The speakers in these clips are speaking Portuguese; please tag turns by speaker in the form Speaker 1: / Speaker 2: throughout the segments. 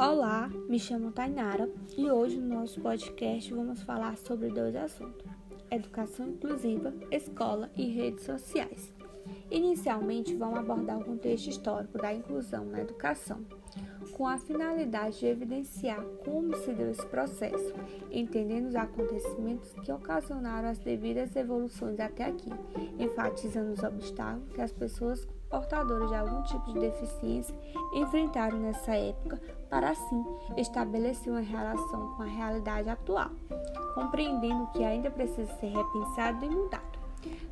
Speaker 1: Olá, me chamo Tainara e hoje no nosso podcast vamos falar sobre dois assuntos: educação inclusiva, escola e redes sociais. Inicialmente, vamos abordar o contexto histórico da inclusão na educação, com a finalidade de evidenciar como se deu esse processo, entendendo os acontecimentos que ocasionaram as devidas evoluções até aqui, enfatizando os obstáculos que as pessoas portadoras de algum tipo de deficiência enfrentaram nessa época, para assim estabelecer uma relação com a realidade atual, compreendendo que ainda precisa ser repensado e mudado.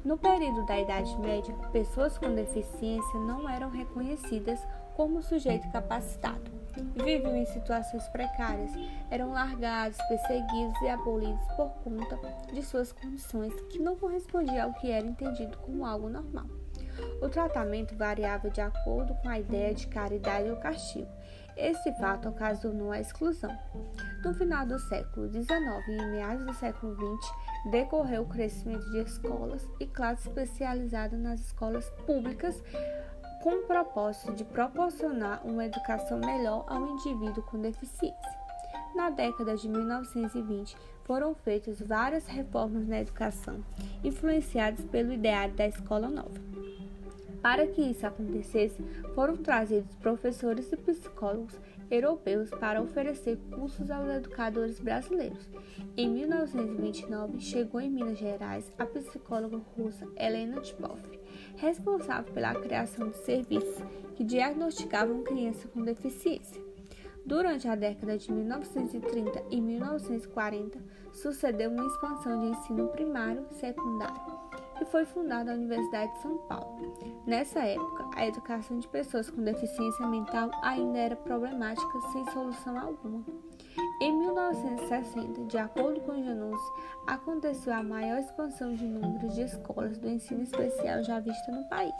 Speaker 1: No período da Idade Média, pessoas com deficiência não eram reconhecidas como sujeito capacitado. Viviam em situações precárias, eram largados, perseguidos e abolidos por conta de suas condições que não correspondiam ao que era entendido como algo normal. O tratamento variava de acordo com a ideia de caridade ou castigo. Esse fato ocasionou a exclusão. No final do século XIX e meados do século XX, decorreu o crescimento de escolas e classes especializadas nas escolas públicas com o propósito de proporcionar uma educação melhor ao indivíduo com deficiência. Na década de 1920, foram feitas várias reformas na educação, influenciadas pelo ideário da escola nova. Para que isso acontecesse, foram trazidos professores e psicólogos europeus para oferecer cursos aos educadores brasileiros. Em 1929, chegou em Minas Gerais a psicóloga russa Helena Tchupov, responsável pela criação de serviços que diagnosticavam crianças com deficiência. Durante a década de 1930 e 1940, sucedeu uma expansão de ensino primário e secundário e foi fundada a Universidade de São Paulo. Nessa época, a educação de pessoas com deficiência mental ainda era problemática sem solução alguma. Em 1960, de acordo com Janus, aconteceu a maior expansão de números de escolas do ensino especial já vista no país.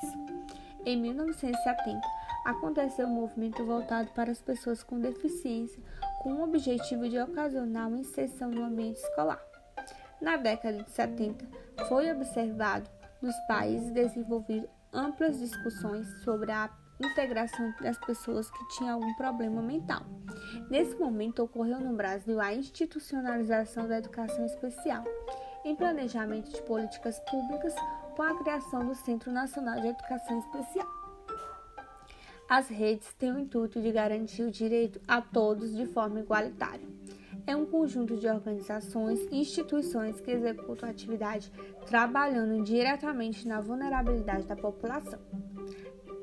Speaker 1: Em 1970, aconteceu um movimento voltado para as pessoas com deficiência, com o objetivo de ocasionar uma inserção no ambiente escolar. Na década de 70, foi observado nos países desenvolvidos amplas discussões sobre a integração das pessoas que tinham algum problema mental. Nesse momento, ocorreu no Brasil a institucionalização da educação especial, em planejamento de políticas públicas com a criação do Centro Nacional de Educação Especial. As redes têm o intuito de garantir o direito a todos de forma igualitária é um conjunto de organizações e instituições que executam atividade trabalhando diretamente na vulnerabilidade da população.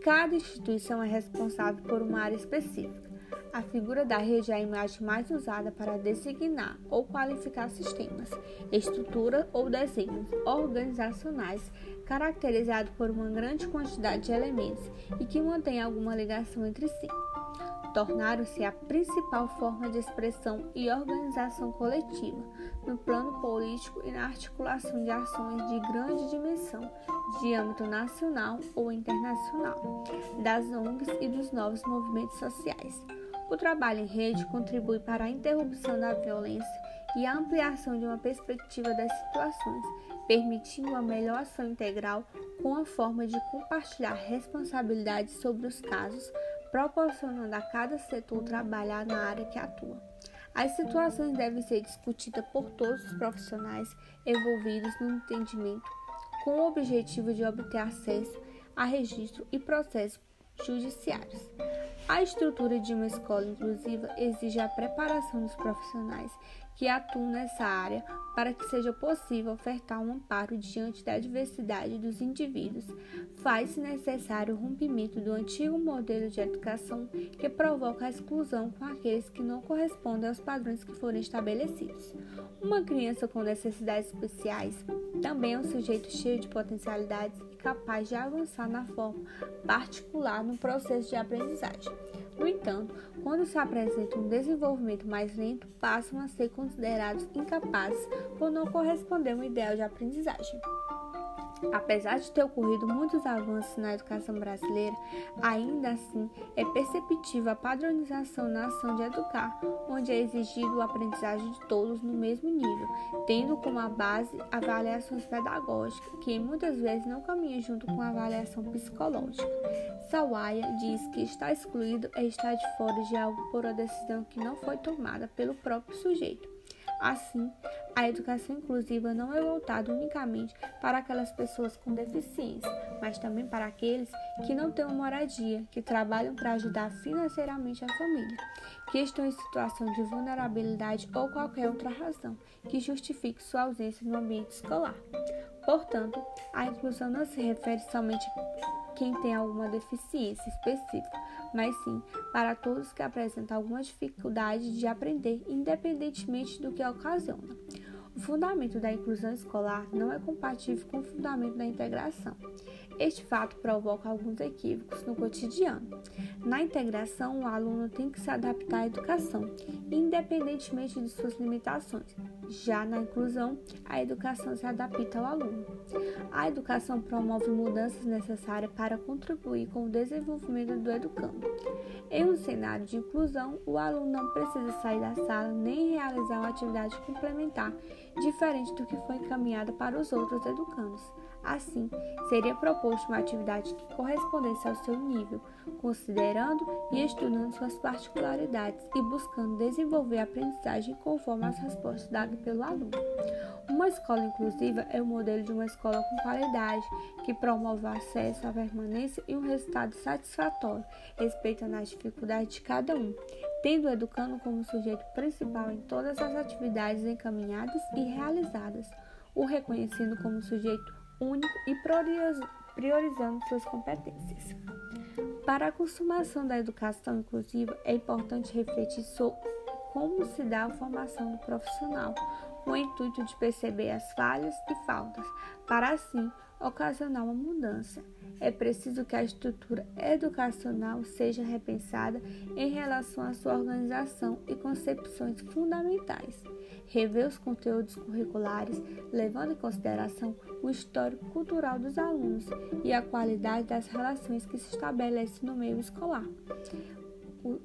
Speaker 1: Cada instituição é responsável por uma área específica. A figura da rede é a imagem mais usada para designar ou qualificar sistemas, estrutura ou desenhos organizacionais caracterizados por uma grande quantidade de elementos e que mantêm alguma ligação entre si tornaram-se a principal forma de expressão e organização coletiva no plano político e na articulação de ações de grande dimensão de âmbito nacional ou internacional, das ONGs e dos novos movimentos sociais. O trabalho em rede contribui para a interrupção da violência e a ampliação de uma perspectiva das situações, permitindo uma melhor ação integral com a forma de compartilhar responsabilidades sobre os casos proporcionando a cada setor trabalhar na área que atua. As situações devem ser discutidas por todos os profissionais envolvidos no entendimento, com o objetivo de obter acesso a registro e processos judiciários. A estrutura de uma escola inclusiva exige a preparação dos profissionais que atuam nessa área para que seja possível ofertar um amparo diante da diversidade dos indivíduos, faz-se necessário o rompimento do antigo modelo de educação que provoca a exclusão com aqueles que não correspondem aos padrões que foram estabelecidos. Uma criança com necessidades especiais também é um sujeito cheio de potencialidades e capaz de avançar na forma particular no processo de aprendizagem. No entanto, quando se apresenta um desenvolvimento mais lento, passam a ser considerados incapazes por não corresponder ao ideal de aprendizagem. Apesar de ter ocorrido muitos avanços na educação brasileira, ainda assim é perceptível a padronização na ação de educar, onde é exigido a aprendizagem de todos no mesmo nível, tendo como a base avaliações pedagógicas, que muitas vezes não caminham junto com a avaliação psicológica. Sawaya diz que estar excluído é estar de fora de algo por uma decisão que não foi tomada pelo próprio sujeito. Assim, a educação inclusiva não é voltada unicamente para aquelas pessoas com deficiência, mas também para aqueles que não têm uma moradia, que trabalham para ajudar financeiramente a família, que estão em situação de vulnerabilidade ou qualquer outra razão que justifique sua ausência no ambiente escolar. Portanto, a inclusão não se refere somente a quem tem alguma deficiência específica, mas sim para todos que apresentam alguma dificuldade de aprender, independentemente do que ocasiona. O fundamento da inclusão escolar não é compatível com o fundamento da integração. Este fato provoca alguns equívocos no cotidiano. Na integração, o aluno tem que se adaptar à educação, independentemente de suas limitações. Já na inclusão, a educação se adapta ao aluno. A educação promove mudanças necessárias para contribuir com o desenvolvimento do educando. Em um cenário de inclusão, o aluno não precisa sair da sala nem realizar uma atividade complementar, diferente do que foi encaminhada para os outros educandos. Assim, seria proposto uma atividade que correspondesse ao seu nível, considerando e estudando suas particularidades e buscando desenvolver a aprendizagem conforme as respostas dadas pelo aluno. Uma escola inclusiva é o modelo de uma escola com qualidade, que promove o acesso, a permanência e um resultado satisfatório, respeitando as dificuldades de cada um, tendo o educando como sujeito principal em todas as atividades encaminhadas e realizadas, o reconhecendo como sujeito único e priorizando suas competências. Para a consumação da educação inclusiva, é importante refletir sobre como se dá a formação do profissional, com o intuito de perceber as falhas e faltas, para assim ocasionar uma mudança. É preciso que a estrutura educacional seja repensada em relação à sua organização e concepções fundamentais. Rever os conteúdos curriculares, levando em consideração o histórico cultural dos alunos e a qualidade das relações que se estabelecem no meio escolar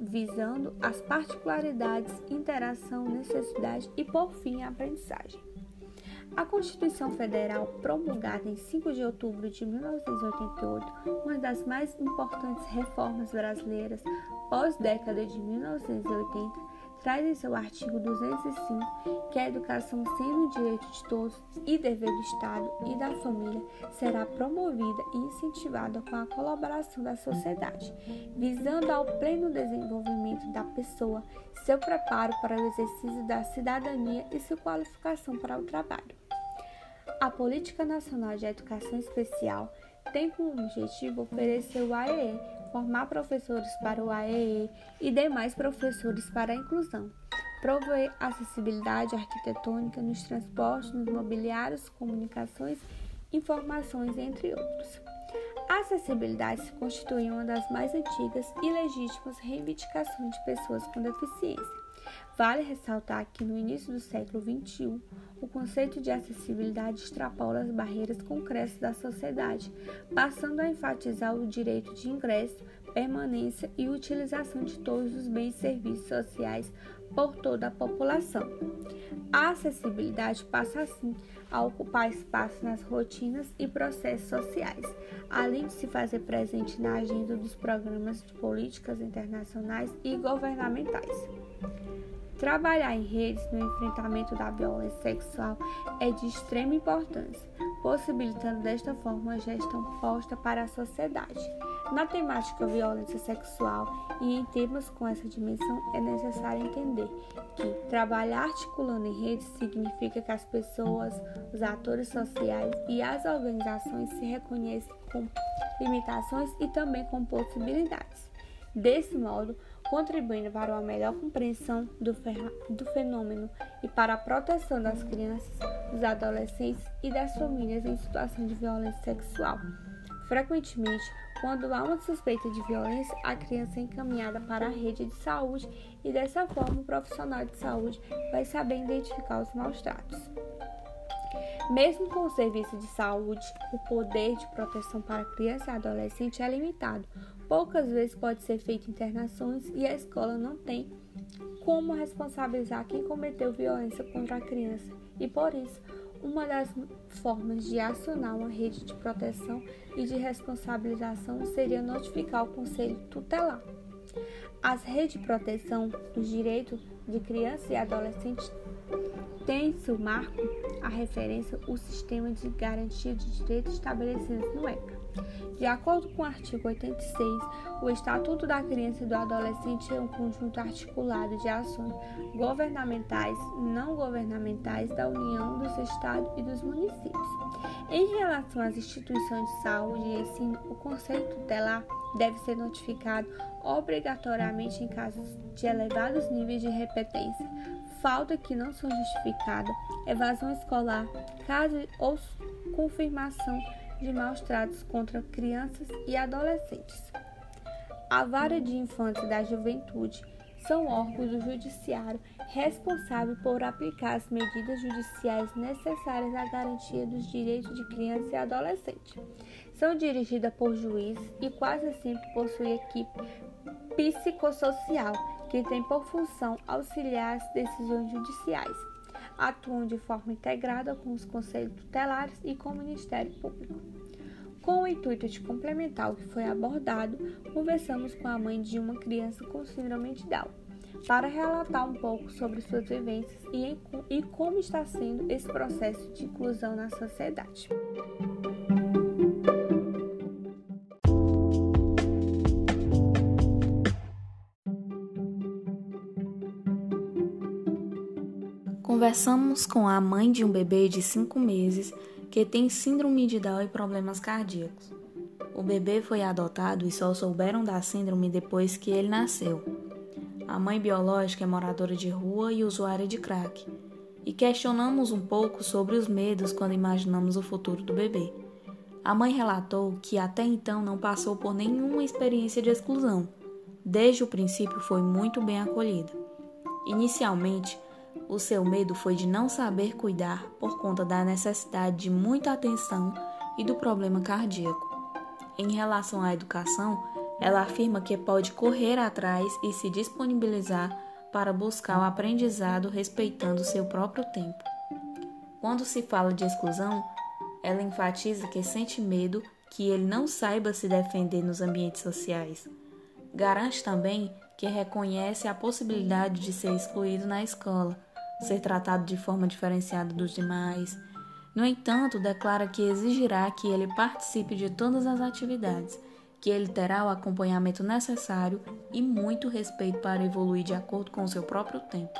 Speaker 1: visando as particularidades, interação, necessidade e, por fim, a aprendizagem. A Constituição Federal, promulgada em 5 de outubro de 1988, uma das mais importantes reformas brasileiras pós-década de 1980, traz em seu artigo 205 que a educação, sendo direito de todos e dever do Estado e da família, será promovida e incentivada com a colaboração da sociedade, visando ao pleno desenvolvimento da pessoa, seu preparo para o exercício da cidadania e sua qualificação para o trabalho. A Política Nacional de Educação Especial tem como objetivo oferecer o AEE formar professores para o AEE e demais professores para a inclusão, prover acessibilidade arquitetônica nos transportes, nos mobiliários, comunicações, informações, entre outros. A acessibilidade se constitui uma das mais antigas e legítimas reivindicações de pessoas com deficiência. Vale ressaltar que no início do século XXI, o conceito de acessibilidade extrapola as barreiras concretas da sociedade, passando a enfatizar o direito de ingresso, permanência e utilização de todos os bens e serviços sociais por toda a população. A acessibilidade passa assim a ocupar espaço nas rotinas e processos sociais, além de se fazer presente na agenda dos programas de políticas internacionais e governamentais. Trabalhar em redes no enfrentamento da violência sexual é de extrema importância, possibilitando desta forma uma gestão posta para a sociedade. Na temática violência sexual e em temas com essa dimensão, é necessário entender que trabalhar articulando em redes significa que as pessoas, os atores sociais e as organizações se reconhecem com limitações e também com possibilidades. Desse modo, contribuindo para uma melhor compreensão do, do fenômeno e para a proteção das crianças, dos adolescentes e das famílias em situação de violência sexual. Frequentemente, quando há uma suspeita de violência, a criança é encaminhada para a rede de saúde e dessa forma o profissional de saúde vai saber identificar os maus tratos. Mesmo com o serviço de saúde, o poder de proteção para criança e adolescente é limitado. Poucas vezes pode ser feita internações e a escola não tem como responsabilizar quem cometeu violência contra a criança. E por isso, uma das formas de acionar uma rede de proteção e de responsabilização seria notificar o conselho tutelar. As redes de proteção dos direitos de crianças e adolescentes têm seu marco a referência o sistema de garantia de direitos estabelecidos no ECA. De acordo com o artigo 86, o Estatuto da Criança e do Adolescente é um conjunto articulado de ações governamentais não governamentais da União, dos Estados e dos municípios. Em relação às instituições de saúde e ensino, o Conselho Tutelar deve ser notificado obrigatoriamente em casos de elevados níveis de repetência, falta que não são justificada, evasão escolar, caso ou confirmação de maus tratos contra crianças e adolescentes. A Vara de Infância e da Juventude são órgãos do Judiciário responsáveis por aplicar as medidas judiciais necessárias à garantia dos direitos de criança e adolescente. São dirigidas por juízes e quase sempre possuem equipe psicossocial, que tem por função auxiliar as decisões judiciais. Atuam de forma integrada com os conselhos tutelares e com o Ministério Público. Com o intuito de complementar o que foi abordado, conversamos com a mãe de uma criança com síndrome de Down para relatar um pouco sobre suas vivências e, e como está sendo esse processo de inclusão na sociedade.
Speaker 2: Conversamos com a mãe de um bebê de 5 meses que tem síndrome de Down e problemas cardíacos. O bebê foi adotado e só souberam da síndrome depois que ele nasceu. A mãe biológica é moradora de rua e usuária de crack, e questionamos um pouco sobre os medos quando imaginamos o futuro do bebê. A mãe relatou que até então não passou por nenhuma experiência de exclusão. Desde o princípio foi muito bem acolhida. Inicialmente, o seu medo foi de não saber cuidar por conta da necessidade de muita atenção e do problema cardíaco. Em relação à educação, ela afirma que pode correr atrás e se disponibilizar para buscar o aprendizado respeitando seu próprio tempo. Quando se fala de exclusão, ela enfatiza que sente medo que ele não saiba se defender nos ambientes sociais. Garante também que reconhece a possibilidade de ser excluído na escola ser tratado de forma diferenciada dos demais. No entanto, declara que exigirá que ele participe de todas as atividades, que ele terá o acompanhamento necessário e muito respeito para evoluir de acordo com seu próprio tempo.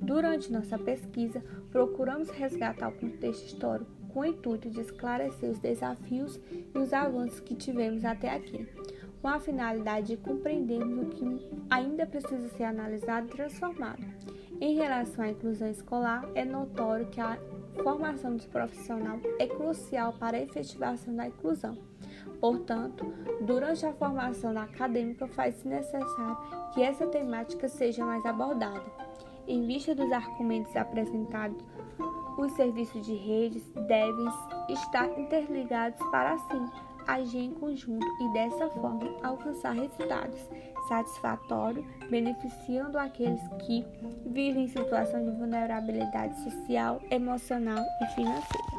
Speaker 1: Durante nossa pesquisa, procuramos resgatar o contexto histórico com o intuito de esclarecer os desafios e os avanços que tivemos até aqui, com a finalidade de compreendermos o que ainda precisa ser analisado e transformado. Em relação à inclusão escolar, é notório que a formação dos profissionais é crucial para a efetivação da inclusão. Portanto, durante a formação acadêmica, faz-se necessário que essa temática seja mais abordada. Em vista dos argumentos apresentados os serviços de redes devem estar interligados para assim agir em conjunto e dessa forma alcançar resultados satisfatórios, beneficiando aqueles que vivem em situação de vulnerabilidade social, emocional e financeira.